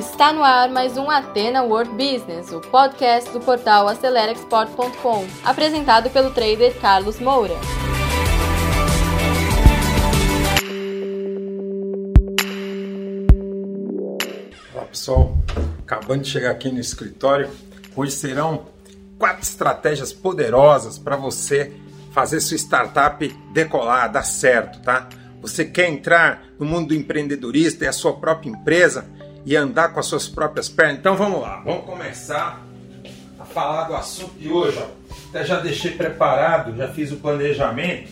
Está no ar mais um Atena World Business, o podcast do portal AceleraExport.com, apresentado pelo trader Carlos Moura. Olá pessoal, acabando de chegar aqui no escritório, hoje serão quatro estratégias poderosas para você fazer sua startup decolar, dar certo, tá? Você quer entrar no mundo do empreendedorismo, ter a sua própria empresa e andar com as suas próprias pernas? Então vamos lá, vamos começar a falar do assunto de hoje. Até já deixei preparado, já fiz o planejamento.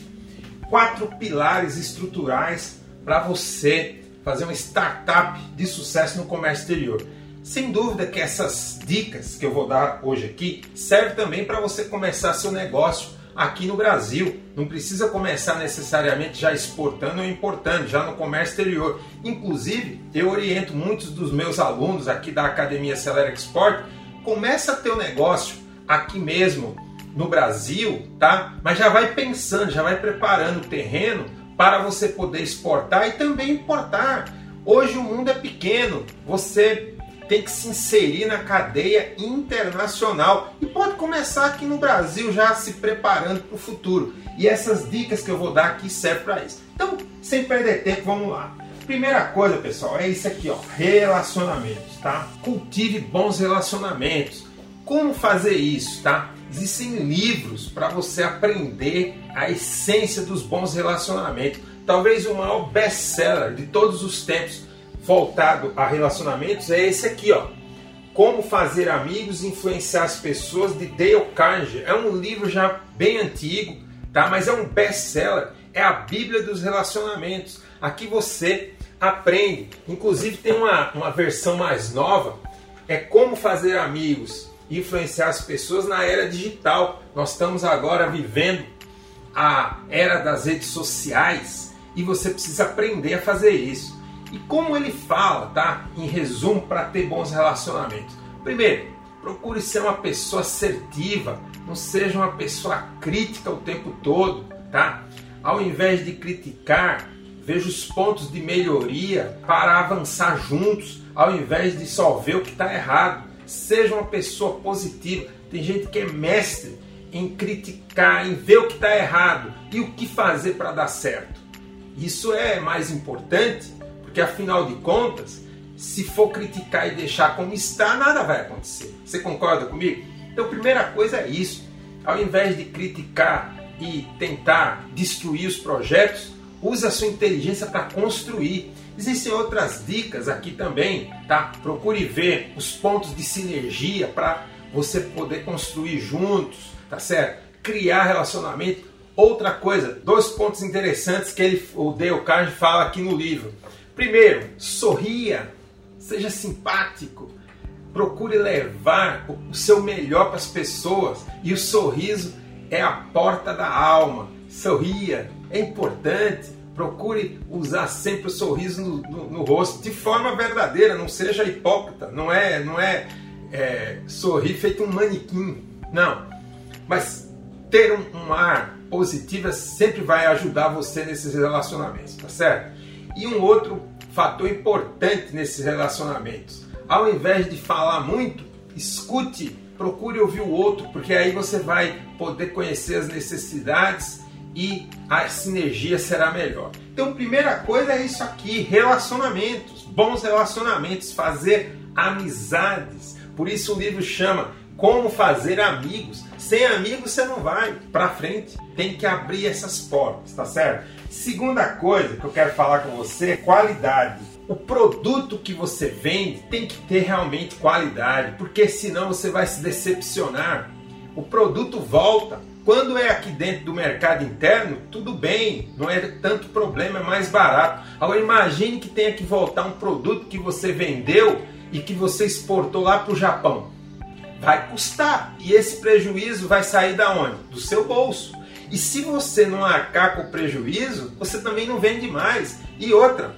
Quatro pilares estruturais para você fazer uma startup de sucesso no comércio exterior. Sem dúvida que essas dicas que eu vou dar hoje aqui servem também para você começar seu negócio aqui no Brasil. Não precisa começar necessariamente já exportando ou importando, já no comércio exterior. Inclusive, eu oriento muitos dos meus alunos aqui da Academia Acelera Export, começa um negócio aqui mesmo no Brasil, tá? Mas já vai pensando, já vai preparando o terreno para você poder exportar e também importar. Hoje o mundo é pequeno, você tem que se inserir na cadeia internacional e pode começar aqui no Brasil já se preparando para o futuro. E essas dicas que eu vou dar aqui servem para isso. Então, sem perder tempo, vamos lá. Primeira coisa, pessoal, é isso aqui, ó, relacionamentos, tá? Cultive bons relacionamentos. Como fazer isso, tá? Existem livros para você aprender a essência dos bons relacionamentos. Talvez o maior best-seller de todos os tempos voltado a relacionamentos é esse aqui, ó. Como fazer amigos e influenciar as pessoas de Dale Carnegie. É um livro já bem antigo, tá? Mas é um best-seller. É a Bíblia dos relacionamentos. Aqui você aprende. Inclusive tem uma, uma versão mais nova. É como fazer amigos e influenciar as pessoas na era digital. Nós estamos agora vivendo a era das redes sociais e você precisa aprender a fazer isso. E como ele fala, tá? Em resumo, para ter bons relacionamentos. Primeiro, procure ser uma pessoa assertiva, não seja uma pessoa crítica o tempo todo, tá? Ao invés de criticar, veja os pontos de melhoria para avançar juntos, ao invés de só ver o que está errado. Seja uma pessoa positiva. Tem gente que é mestre em criticar, em ver o que está errado e o que fazer para dar certo. Isso é mais importante porque afinal de contas, se for criticar e deixar como está, nada vai acontecer. Você concorda comigo? Então, primeira coisa é isso. Ao invés de criticar e tentar destruir os projetos, use a sua inteligência para construir. Existem outras dicas aqui também, tá? Procure ver os pontos de sinergia para você poder construir juntos, tá certo? Criar relacionamento. Outra coisa, dois pontos interessantes que ele, o Dale Carnegie fala aqui no livro. Primeiro, sorria, seja simpático, procure levar o seu melhor para as pessoas e o sorriso é a porta da alma. Sorria, é importante. Procure usar sempre o sorriso no, no, no rosto de forma verdadeira, não seja hipócrita, não é, não é, é sorrir feito um manequim, não. Mas ter um, um ar positivo sempre vai ajudar você nesses relacionamentos, tá certo? E um outro fator importante nesses relacionamentos, ao invés de falar muito, escute, procure ouvir o outro, porque aí você vai poder conhecer as necessidades e a sinergia será melhor. Então, primeira coisa é isso aqui: relacionamentos, bons relacionamentos, fazer amizades. Por isso o livro chama Como Fazer Amigos. Sem amigos você não vai para frente. Tem que abrir essas portas, tá certo? Segunda coisa que eu quero falar com você é qualidade. O produto que você vende tem que ter realmente qualidade, porque senão você vai se decepcionar. O produto volta. Quando é aqui dentro do mercado interno, tudo bem, não é tanto problema, é mais barato. Agora imagine que tenha que voltar um produto que você vendeu e que você exportou lá para o Japão. Vai custar e esse prejuízo vai sair da onde? Do seu bolso. E se você não arcar com o prejuízo, você também não vende mais. E outra,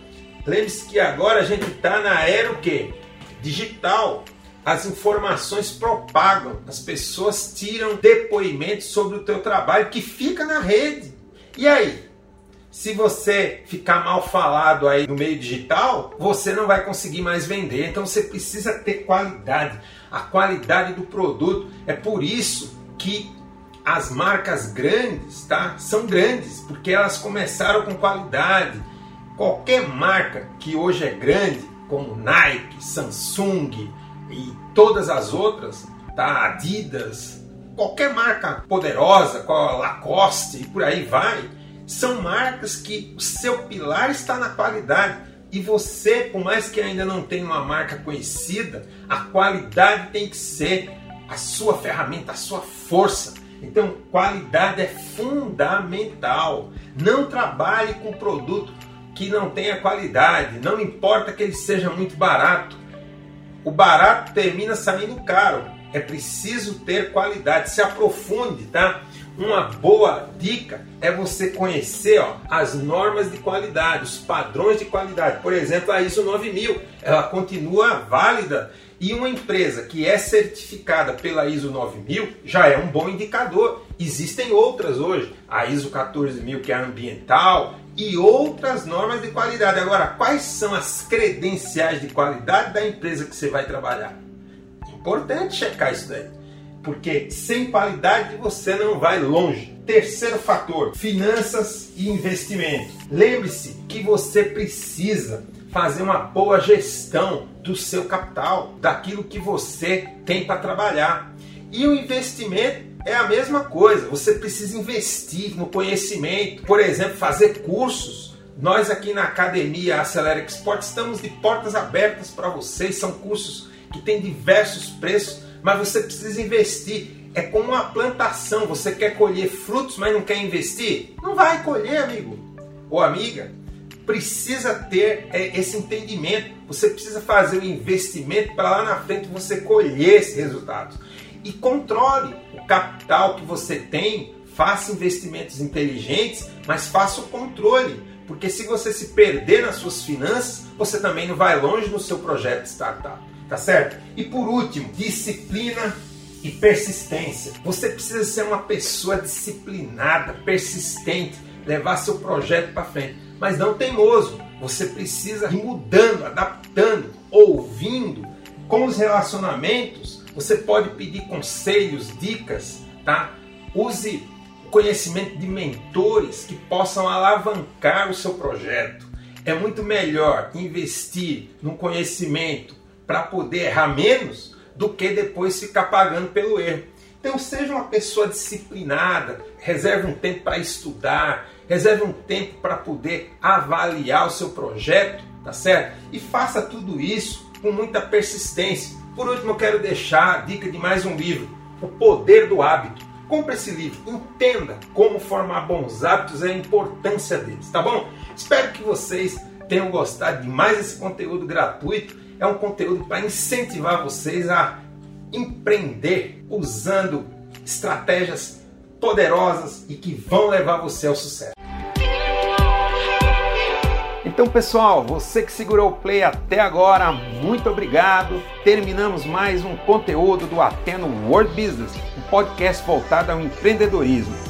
lembre-se que agora a gente está na era o quê? Digital. As informações propagam, as pessoas tiram depoimentos sobre o teu trabalho que fica na rede. E aí? Se você ficar mal falado aí no meio digital, você não vai conseguir mais vender. Então você precisa ter qualidade, a qualidade do produto. É por isso que as marcas grandes, tá? São grandes porque elas começaram com qualidade. Qualquer marca que hoje é grande, como Nike, Samsung e todas as outras, tá? Adidas, qualquer marca poderosa, a Lacoste e por aí vai, são marcas que o seu pilar está na qualidade. E você, por mais que ainda não tenha uma marca conhecida, a qualidade tem que ser a sua ferramenta, a sua força. Então, qualidade é fundamental. Não trabalhe com produto que não tenha qualidade, não importa que ele seja muito barato. O barato termina saindo caro. É preciso ter qualidade. Se aprofunde, tá? Uma boa dica é você conhecer ó, as normas de qualidade, os padrões de qualidade. Por exemplo, a ISO 9000, ela continua válida e uma empresa que é certificada pela ISO 9000 já é um bom indicador. Existem outras hoje, a ISO 14000 que é ambiental e outras normas de qualidade. Agora, quais são as credenciais de qualidade da empresa que você vai trabalhar? Importante checar isso daí, porque sem qualidade você não vai longe. Terceiro fator: finanças e investimento. Lembre-se que você precisa fazer uma boa gestão do seu capital, daquilo que você tem para trabalhar. E o investimento é a mesma coisa. Você precisa investir no conhecimento, por exemplo, fazer cursos. Nós aqui na academia Acelera Export estamos de portas abertas para vocês. São cursos que têm diversos preços, mas você precisa investir. É como uma plantação. Você quer colher frutos, mas não quer investir? Não vai colher, amigo ou amiga precisa ter é, esse entendimento. Você precisa fazer o investimento para lá na frente você colher esses resultados. E controle o capital que você tem, faça investimentos inteligentes, mas faça o controle. Porque se você se perder nas suas finanças, você também não vai longe no seu projeto de startup. Tá certo? E por último, disciplina e persistência. Você precisa ser uma pessoa disciplinada, persistente, levar seu projeto para frente mas não teimoso. Você precisa ir mudando, adaptando, ouvindo. Com os relacionamentos, você pode pedir conselhos, dicas, tá? Use o conhecimento de mentores que possam alavancar o seu projeto. É muito melhor investir no conhecimento para poder errar menos do que depois ficar pagando pelo erro. Então seja uma pessoa disciplinada, reserve um tempo para estudar, reserve um tempo para poder avaliar o seu projeto, tá certo? E faça tudo isso com muita persistência. Por último, eu quero deixar a dica de mais um livro, O Poder do Hábito. Compre esse livro, entenda como formar bons hábitos e a importância deles, tá bom? Espero que vocês tenham gostado de mais esse conteúdo gratuito. É um conteúdo para incentivar vocês a empreender usando estratégias poderosas e que vão levar você ao sucesso. Então, pessoal, você que segurou o play até agora, muito obrigado. Terminamos mais um conteúdo do Ateno World Business, um podcast voltado ao empreendedorismo.